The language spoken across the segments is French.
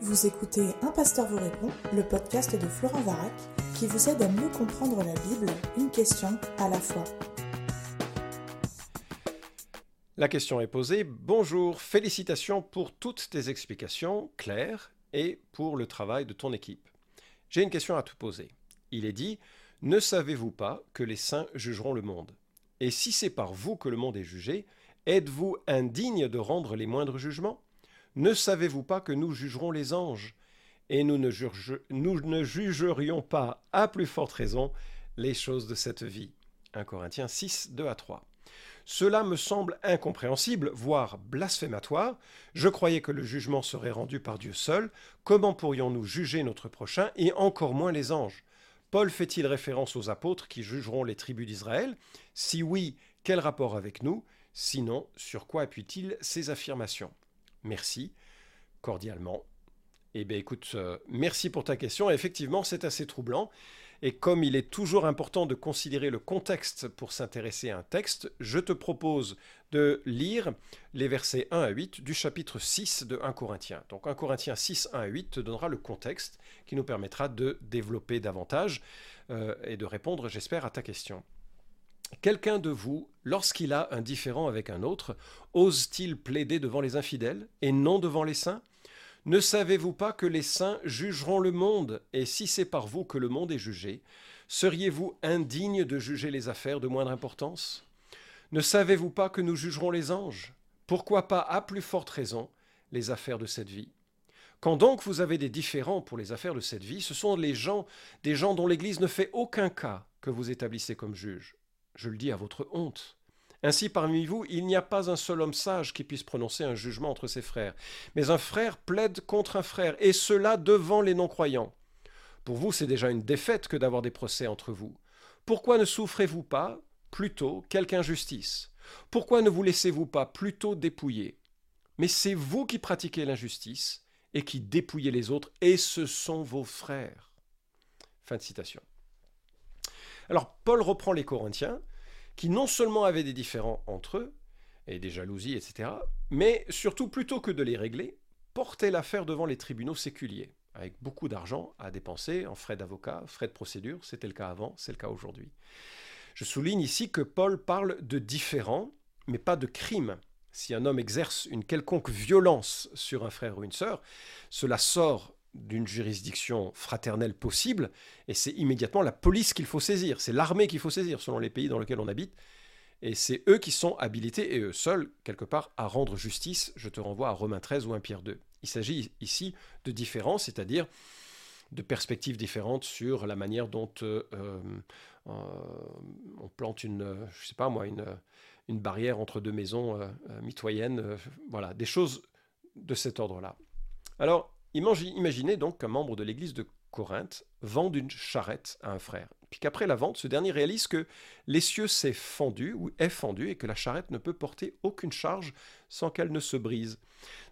Vous écoutez Un pasteur vous répond, le podcast de Florent Varac, qui vous aide à mieux comprendre la Bible, une question à la fois. La question est posée. Bonjour, félicitations pour toutes tes explications claires et pour le travail de ton équipe. J'ai une question à te poser. Il est dit, ne savez-vous pas que les saints jugeront le monde? Et si c'est par vous que le monde est jugé, êtes-vous indigne de rendre les moindres jugements? Ne savez-vous pas que nous jugerons les anges? Et nous ne, jugerions pas, à plus forte raison, les choses de cette vie. 1 Corinthiens 6, 2 à 3. Cela me semble incompréhensible, voire blasphématoire. Je croyais que le jugement serait rendu par Dieu seul. Comment pourrions-nous juger notre prochain et encore moins les anges? Paul fait-il référence aux apôtres qui jugeront les tribus d'Israël? Si oui, quel rapport avec nous? Sinon, sur quoi appuie-t-il ces affirmations? Merci, cordialement. Eh bien écoute, euh, merci pour ta question. Effectivement, c'est assez troublant. Et comme il est toujours important de considérer le contexte pour s'intéresser à un texte, je te propose de lire les versets 1 à 8 du chapitre 6 de 1 Corinthiens. Donc 1 Corinthiens 6, 1 à 8 te donnera le contexte qui nous permettra de développer davantage euh, et de répondre, j'espère, à ta question. Quelqu'un de vous, lorsqu'il a un différend avec un autre, ose-t-il plaider devant les infidèles et non devant les saints? Ne savez-vous pas que les saints jugeront le monde, et si c'est par vous que le monde est jugé, seriez-vous indigne de juger les affaires de moindre importance? Ne savez-vous pas que nous jugerons les anges? Pourquoi pas, à plus forte raison, les affaires de cette vie? Quand donc vous avez des différends pour les affaires de cette vie, ce sont les gens, des gens dont l'Église ne fait aucun cas que vous établissez comme juges je le dis à votre honte. Ainsi parmi vous, il n'y a pas un seul homme sage qui puisse prononcer un jugement entre ses frères, mais un frère plaide contre un frère, et cela devant les non-croyants. Pour vous, c'est déjà une défaite que d'avoir des procès entre vous. Pourquoi ne souffrez-vous pas plutôt quelque injustice? Pourquoi ne vous laissez-vous pas plutôt dépouiller? Mais c'est vous qui pratiquez l'injustice et qui dépouillez les autres, et ce sont vos frères. Fin de citation. Alors Paul reprend les Corinthiens, qui non seulement avaient des différends entre eux, et des jalousies, etc., mais surtout, plutôt que de les régler, portaient l'affaire devant les tribunaux séculiers, avec beaucoup d'argent à dépenser en frais d'avocat, frais de procédure, c'était le cas avant, c'est le cas aujourd'hui. Je souligne ici que Paul parle de différends, mais pas de crimes. Si un homme exerce une quelconque violence sur un frère ou une sœur, cela sort d'une juridiction fraternelle possible, et c'est immédiatement la police qu'il faut saisir, c'est l'armée qu'il faut saisir selon les pays dans lesquels on habite, et c'est eux qui sont habilités, et eux seuls, quelque part, à rendre justice. Je te renvoie à Romains 13 ou 1 Pierre 2. Il s'agit ici de différences, c'est-à-dire de perspectives différentes sur la manière dont euh, euh, on plante une, je sais pas moi, une, une barrière entre deux maisons euh, mitoyennes, voilà, des choses de cet ordre-là. Alors, Imaginez donc qu'un membre de l'église de Corinthe vende une charrette à un frère, puis qu'après la vente, ce dernier réalise que l'essieu s'est fendu ou est fendu et que la charrette ne peut porter aucune charge sans qu'elle ne se brise.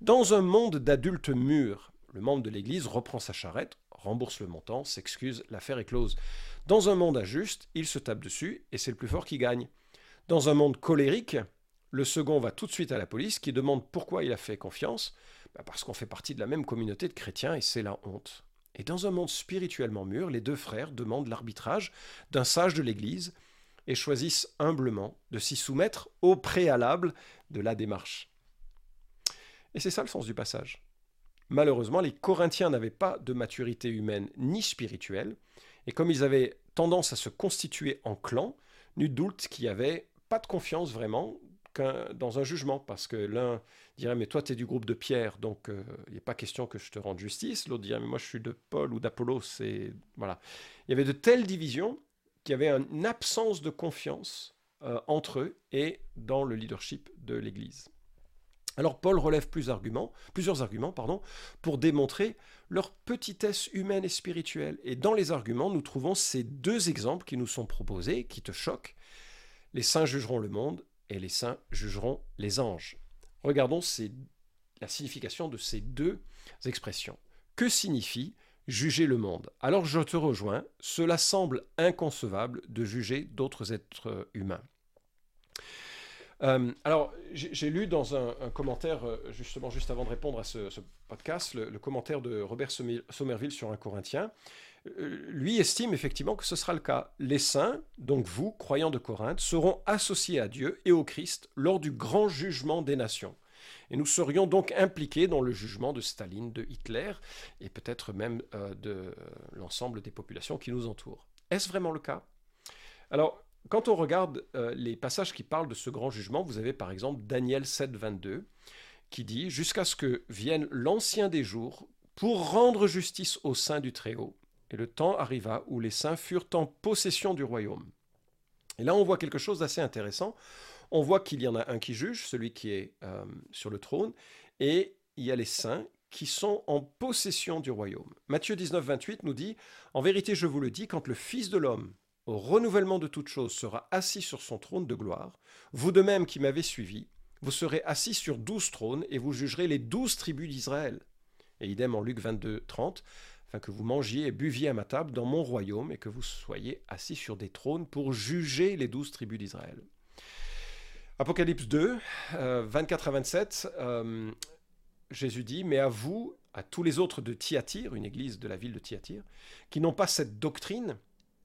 Dans un monde d'adultes mûrs, le membre de l'église reprend sa charrette, rembourse le montant, s'excuse, l'affaire est close. Dans un monde injuste, il se tape dessus et c'est le plus fort qui gagne. Dans un monde colérique, le second va tout de suite à la police qui demande pourquoi il a fait confiance. Bah, parce qu'on fait partie de la même communauté de chrétiens et c'est la honte. Et dans un monde spirituellement mûr, les deux frères demandent l'arbitrage d'un sage de l'Église et choisissent humblement de s'y soumettre au préalable de la démarche. Et c'est ça le sens du passage. Malheureusement, les Corinthiens n'avaient pas de maturité humaine ni spirituelle, et comme ils avaient tendance à se constituer en clan, nul doute qu'il n'y avait pas de confiance vraiment dans un jugement, parce que l'un dirait mais toi tu es du groupe de Pierre, donc euh, il n'y a pas question que je te rende justice, l'autre dirait mais moi je suis de Paul ou d'Apollos, c'est voilà. Il y avait de telles divisions qu'il y avait une absence de confiance euh, entre eux et dans le leadership de l'Église. Alors Paul relève plusieurs arguments, pour démontrer leur petitesse humaine et spirituelle. Et dans les arguments, nous trouvons ces deux exemples qui nous sont proposés, qui te choquent. Les saints jugeront le monde et les saints jugeront les anges. Regardons la signification de ces deux expressions. Que signifie juger le monde? Alors je te rejoins, cela semble inconcevable de juger d'autres êtres humains. Euh, alors, j'ai lu dans un, commentaire, euh, justement, juste avant de répondre à ce, podcast, le, commentaire de Robert Somerville sur un Corinthien. Euh, lui estime effectivement que ce sera le cas. Les saints, donc vous, croyants de Corinthe, seront associés à Dieu et au Christ lors du grand jugement des nations. Et nous serions donc impliqués dans le jugement de Staline, de Hitler, et peut-être même de l'ensemble des populations qui nous entourent. Est-ce vraiment le cas? Alors, quand on regarde euh, les passages qui parlent de ce grand jugement, vous avez par exemple Daniel 7, 22, qui dit Jusqu'à ce que vienne l'ancien des jours pour rendre justice aux saints du Très-Haut. Et le temps arriva où les saints furent en possession du royaume. Et là, on voit quelque chose d'assez intéressant. On voit qu'il y en a un qui juge, celui qui est euh, sur le trône, et il y a les saints qui sont en possession du royaume. Matthieu 19, 28 nous dit En vérité, je vous le dis, quand le Fils de l'homme au renouvellement de toutes choses, sera assis sur son trône de gloire, vous de même qui m'avez suivi, vous serez assis sur douze trônes et vous jugerez les douze tribus d'Israël. Et idem en Luc 22, 30, que vous mangiez et buviez à ma table dans mon royaume et que vous soyez assis sur des trônes pour juger les douze tribus d'Israël. Apocalypse 2, 24 euh, à 27, euh, Jésus dit, mais à vous, à tous les autres de Thyatire, une église de la ville de Thyatire, qui n'ont pas cette doctrine,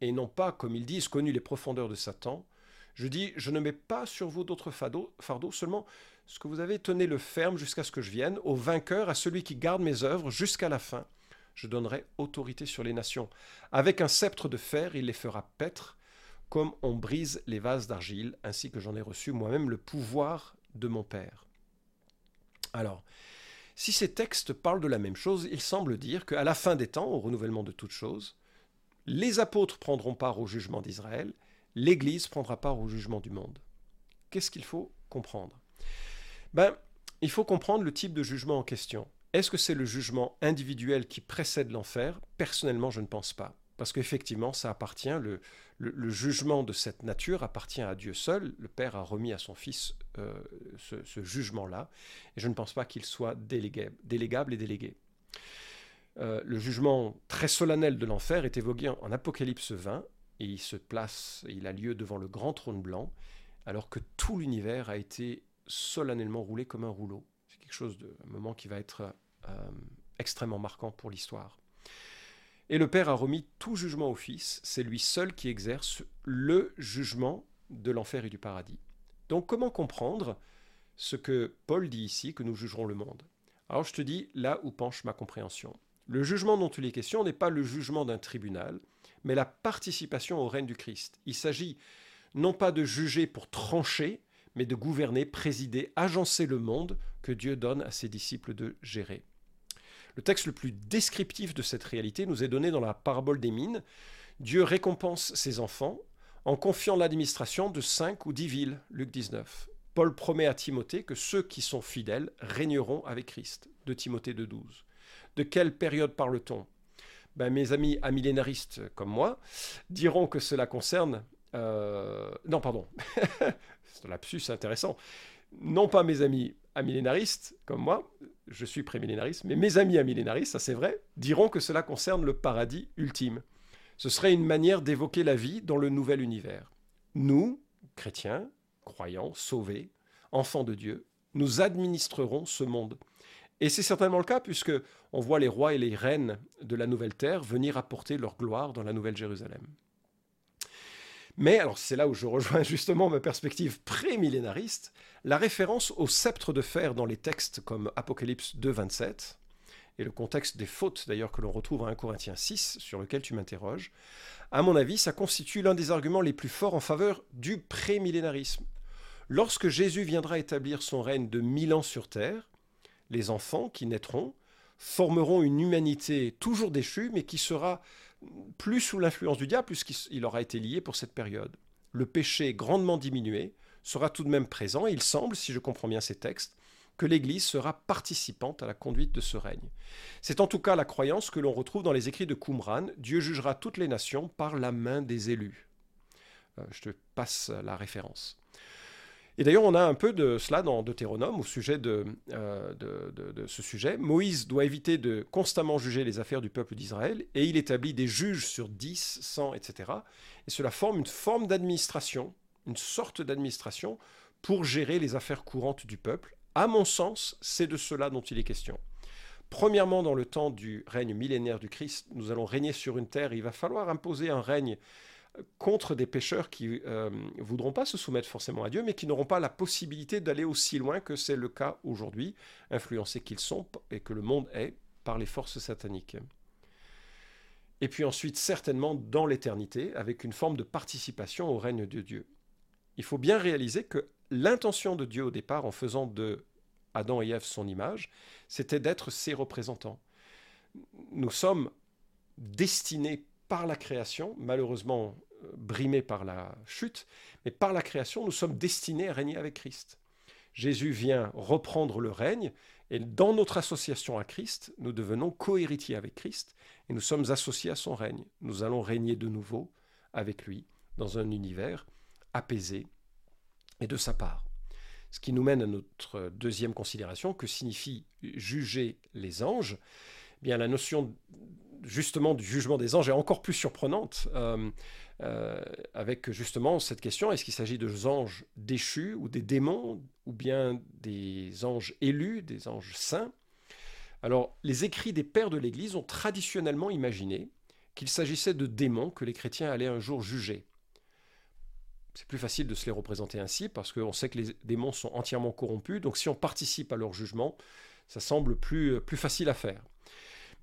et non pas, comme ils disent, connu les profondeurs de Satan, je dis, je ne mets pas sur vous d'autres fardeaux, seulement ce que vous avez, tenez-le ferme jusqu'à ce que je vienne, au vainqueur, à celui qui garde mes œuvres jusqu'à la fin. Je donnerai autorité sur les nations. Avec un sceptre de fer, il les fera paître, comme on brise les vases d'argile, ainsi que j'en ai reçu moi-même le pouvoir de mon Père. Alors, si ces textes parlent de la même chose, il semble dire qu'à la fin des temps, au renouvellement de toutes choses, les apôtres prendront part au jugement d'Israël, l'Église prendra part au jugement du monde. Qu'est-ce qu'il faut comprendre? Ben, Il faut comprendre le type de jugement en question. Est-ce que c'est le jugement individuel qui précède l'enfer? Personnellement, je ne pense pas. Parce qu'effectivement, ça appartient, le, jugement de cette nature appartient à Dieu seul. Le Père a remis à son Fils euh, ce, jugement-là. Et je ne pense pas qu'il soit délégable et délégué. Euh, le jugement très solennel de l'enfer est évoqué en, Apocalypse 20 et il se place, il a lieu devant le grand trône blanc, alors que tout l'univers a été solennellement roulé comme un rouleau. C'est quelque chose de un moment qui va être extrêmement marquant pour l'histoire. Et le Père a remis tout jugement au Fils, c'est lui seul qui exerce le jugement de l'enfer et du paradis. Donc comment comprendre ce que Paul dit ici, que nous jugerons le monde? Alors je te dis là où penche ma compréhension. Le jugement dont il est question n'est pas le jugement d'un tribunal, mais la participation au règne du Christ. Il s'agit non pas de juger pour trancher, mais de gouverner, présider, agencer le monde que Dieu donne à ses disciples de gérer. Le texte le plus descriptif de cette réalité nous est donné dans la parabole des mines. Dieu récompense ses enfants en confiant l'administration de cinq ou dix villes, Luc 19. Paul promet à Timothée que ceux qui sont fidèles régneront avec Christ, de Timothée 2.12. De quelle période parle-t-on? Ben, Mes amis amillénaristes comme moi diront que cela concerne... Euh, non, pardon. C'est un lapsus intéressant. Non pas mes amis amillénaristes comme moi, je suis prémillénariste, mais mes amis amillénaristes, ça c'est vrai, diront que cela concerne le paradis ultime. Ce serait une manière d'évoquer la vie dans le nouvel univers. Nous, chrétiens, croyants, sauvés, enfants de Dieu, nous administrerons ce monde. Et c'est certainement le cas puisque on voit les rois et les reines de la nouvelle terre venir apporter leur gloire dans la nouvelle Jérusalem. Mais, alors c'est là où je rejoins justement ma perspective pré-millénariste, la référence au sceptre de fer dans les textes comme Apocalypse 2, 27, et le contexte des fautes d'ailleurs que l'on retrouve en 1 Corinthiens 6, sur lequel tu m'interroges, à mon avis, ça constitue l'un des arguments les plus forts en faveur du pré-millénarisme. Lorsque Jésus viendra établir son règne de mille ans sur terre, les enfants qui naîtront formeront une humanité toujours déchue, mais qui sera plus sous l'influence du diable, puisqu'il aura été lié pour cette période. Le péché grandement diminué sera tout de même présent, et il semble, si je comprends bien ces textes, que l'Église sera participante à la conduite de ce règne. C'est en tout cas la croyance que l'on retrouve dans les écrits de Qumran, Dieu jugera toutes les nations par la main des élus. Euh, je te passe la référence. Et d'ailleurs, on a un peu de cela dans Deutéronome au sujet euh, de, ce sujet. Moïse doit éviter de constamment juger les affaires du peuple d'Israël et il établit des juges sur 10, 100, etc. Et cela forme une forme d'administration, une sorte d'administration pour gérer les affaires courantes du peuple. À mon sens, c'est de cela dont il est question. Premièrement, dans le temps du règne millénaire du Christ, nous allons régner sur une terre. Il va falloir imposer un règne contre des pécheurs qui ne euh, voudront pas se soumettre forcément à Dieu, mais qui n'auront pas la possibilité d'aller aussi loin que c'est le cas aujourd'hui, influencés qu'ils sont et que le monde est par les forces sataniques. Et puis ensuite, certainement dans l'éternité, avec une forme de participation au règne de Dieu. Il faut bien réaliser que l'intention de Dieu au départ, en faisant de Adam et Ève son image, c'était d'être ses représentants. Nous sommes destinés par la création, malheureusement brimés par la chute, mais par la création, nous sommes destinés à régner avec Christ. Jésus vient reprendre le règne, et dans notre association à Christ, nous devenons cohéritiers avec Christ, et nous sommes associés à son règne. Nous allons régner de nouveau avec lui, dans un univers apaisé et de sa part. Ce qui nous mène à notre deuxième considération, que signifie juger les anges eh Bien, la notion justement du jugement des anges est encore plus surprenante, euh, euh, avec justement cette question, est-ce qu'il s'agit de anges déchus ou des démons, ou bien des anges élus, des anges saints? Alors, les écrits des pères de l'Église ont traditionnellement imaginé qu'il s'agissait de démons que les chrétiens allaient un jour juger. C'est plus facile de se les représenter ainsi parce qu'on sait que les démons sont entièrement corrompus, donc si on participe à leur jugement, ça semble plus, plus facile à faire.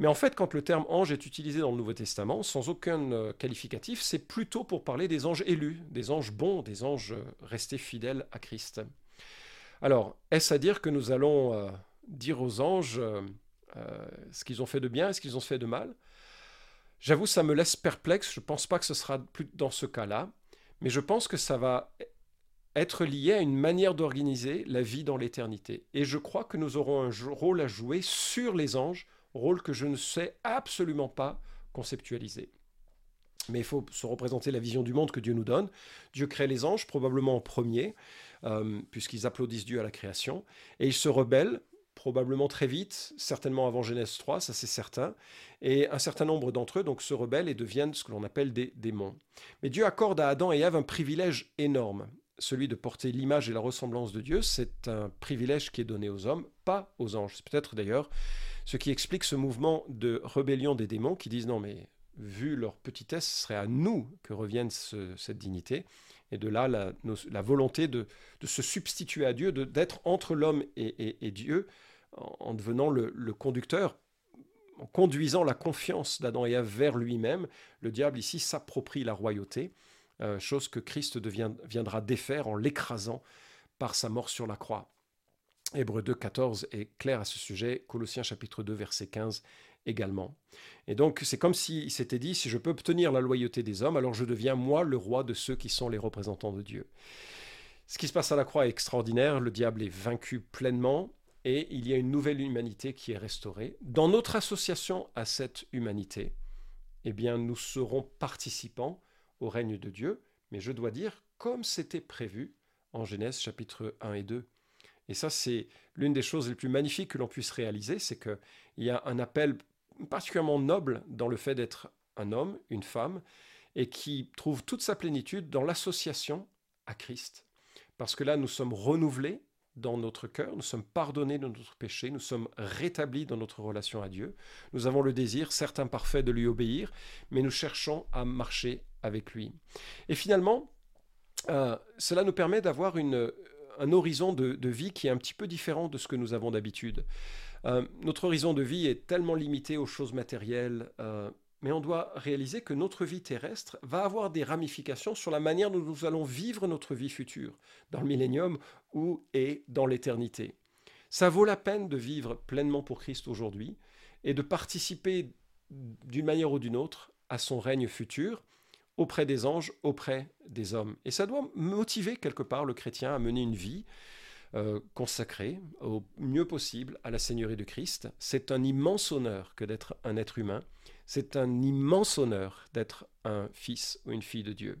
Mais en fait, quand le terme ange est utilisé dans le Nouveau Testament, sans aucun euh, qualificatif, c'est plutôt pour parler des anges élus, des anges bons, des anges euh, restés fidèles à Christ. Alors, est-ce à dire que nous allons euh, dire aux anges ce qu'ils ont fait de bien et ce qu'ils ont fait de mal? J'avoue, ça me laisse perplexe. Je ne pense pas que ce sera plus dans ce cas-là, mais je pense que ça va être lié à une manière d'organiser la vie dans l'éternité. Et je crois que nous aurons un rôle à jouer sur les anges rôle que je ne sais absolument pas conceptualiser. Mais il faut se représenter la vision du monde que Dieu nous donne. Dieu crée les anges, probablement en premier, euh, puisqu'ils applaudissent Dieu à la création, et ils se rebellent, probablement très vite, certainement avant Genèse 3, ça c'est certain, et un certain nombre d'entre eux donc se rebellent et deviennent ce que l'on appelle des démons. Mais Dieu accorde à Adam et Ève un privilège énorme, celui de porter l'image et la ressemblance de Dieu, c'est un privilège qui est donné aux hommes, pas aux anges. C'est peut-être d'ailleurs ce qui explique ce mouvement de rébellion des démons qui disent non mais vu leur petitesse, ce serait à nous que revienne cette dignité. Et de là la, volonté de, se substituer à Dieu, d'être entre l'homme et, Dieu, en, devenant le, conducteur, en conduisant la confiance d'Adam et Ève vers lui-même. Le diable ici s'approprie la royauté, euh, chose que Christ viendra défaire en l'écrasant par sa mort sur la croix. Hébreu 2, 14 est clair à ce sujet, Colossiens chapitre 2, verset 15 également. Et donc c'est comme s'il s'était dit, si je peux obtenir la loyauté des hommes, alors je deviens moi le roi de ceux qui sont les représentants de Dieu. Ce qui se passe à la croix est extraordinaire, le diable est vaincu pleinement et il y a une nouvelle humanité qui est restaurée. Dans notre association à cette humanité, eh bien nous serons participants au règne de Dieu, mais je dois dire comme c'était prévu en Genèse chapitre 1 et 2. Et ça, c'est l'une des choses les plus magnifiques que l'on puisse réaliser, c'est qu'il y a un appel particulièrement noble dans le fait d'être un homme, une femme, et qui trouve toute sa plénitude dans l'association à Christ. Parce que là, nous sommes renouvelés dans notre cœur, nous sommes pardonnés de notre péché, nous sommes rétablis dans notre relation à Dieu. Nous avons le désir, certes imparfait, de lui obéir, mais nous cherchons à marcher avec lui. Et finalement, euh, cela nous permet d'avoir une, un horizon de, vie qui est un petit peu différent de ce que nous avons d'habitude. Euh, notre horizon de vie est tellement limité aux choses matérielles, euh, mais on doit réaliser que notre vie terrestre va avoir des ramifications sur la manière dont nous allons vivre notre vie future, dans le millénium ou et dans l'éternité. Ça vaut la peine de vivre pleinement pour Christ aujourd'hui et de participer d'une manière ou d'une autre à son règne futur, auprès des anges, auprès des hommes. Et ça doit motiver quelque part le chrétien à mener une vie euh, consacrée au mieux possible à la Seigneurie de Christ. C'est un immense honneur que d'être un être humain. C'est un immense honneur d'être un fils ou une fille de Dieu.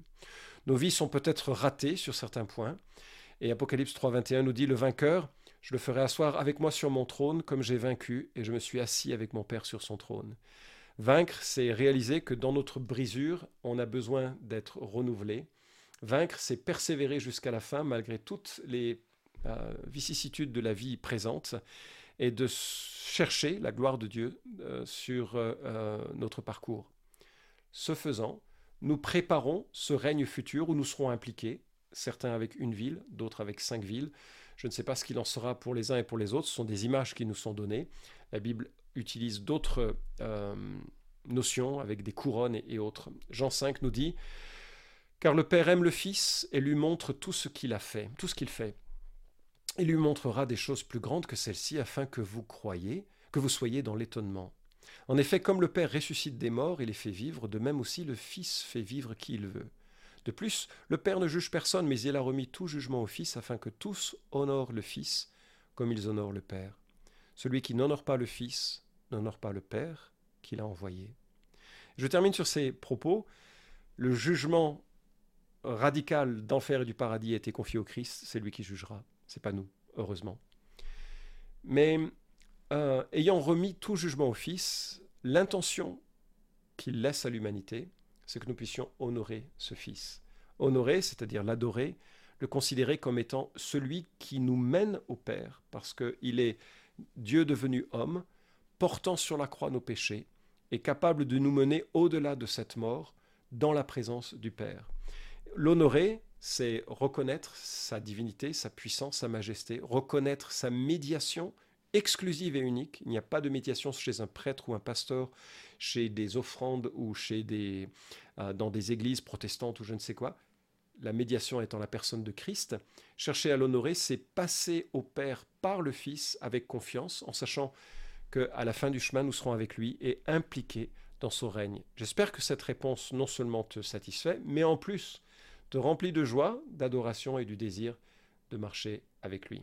Nos vies sont peut-être ratées sur certains points. Et Apocalypse 3.21 nous dit, le vainqueur, je le ferai asseoir avec moi sur mon trône comme j'ai vaincu et je me suis assis avec mon Père sur son trône. Vaincre, c'est réaliser que dans notre brisure, on a besoin d'être renouvelé Vaincre, c'est persévérer jusqu'à la fin malgré toutes les euh, vicissitudes de la vie présente et de chercher la gloire de Dieu euh, sur euh, notre parcours. Ce faisant, nous préparons ce règne futur où nous serons impliqués, certains avec une ville, d'autres avec cinq villes. Je ne sais pas ce qu'il en sera pour les uns et pour les autres, ce sont des images qui nous sont données. La Bible utilise d'autres notions avec des couronnes et, et autres. Jean 5 nous dit car le Père aime le Fils et lui montre tout ce qu'il a fait, tout ce qu'il fait. Il lui montrera des choses plus grandes que celles-ci afin que vous croyiez, que vous soyez dans l'étonnement. En effet, comme le Père ressuscite des morts et les fait vivre, de même aussi le Fils fait vivre qui il veut. De plus, le Père ne juge personne, mais il a remis tout jugement au Fils afin que tous honorent le Fils comme ils honorent le Père. Celui qui n'honore pas le Fils n'honore pas le Père qui l'a envoyé. Je termine sur ces propos. Le jugement radical d'enfer et du paradis a été confié au Christ, c'est lui qui jugera, c'est pas nous, heureusement. Mais euh, ayant remis tout jugement au Fils, l'intention qu'il laisse à l'humanité, c'est que nous puissions honorer ce Fils. Honorer, c'est-à-dire l'adorer, le considérer comme étant celui qui nous mène au Père, parce qu'il est Dieu devenu homme, portant sur la croix nos péchés, et capable de nous mener au-delà de cette mort, dans la présence du Père. L'honorer, c'est reconnaître sa divinité, sa puissance, sa majesté, reconnaître sa médiation exclusive et unique. Il n'y a pas de médiation chez un prêtre ou un pasteur, chez des offrandes ou chez des, euh, dans des églises protestantes ou je ne sais quoi. La médiation étant la personne de Christ. Chercher à l'honorer, c'est passer au Père par le Fils avec confiance, en sachant qu'à la fin du chemin, nous serons avec lui et impliqués dans son règne. J'espère que cette réponse non seulement te satisfait, mais en plus te remplit de joie, d'adoration et du désir de marcher avec lui.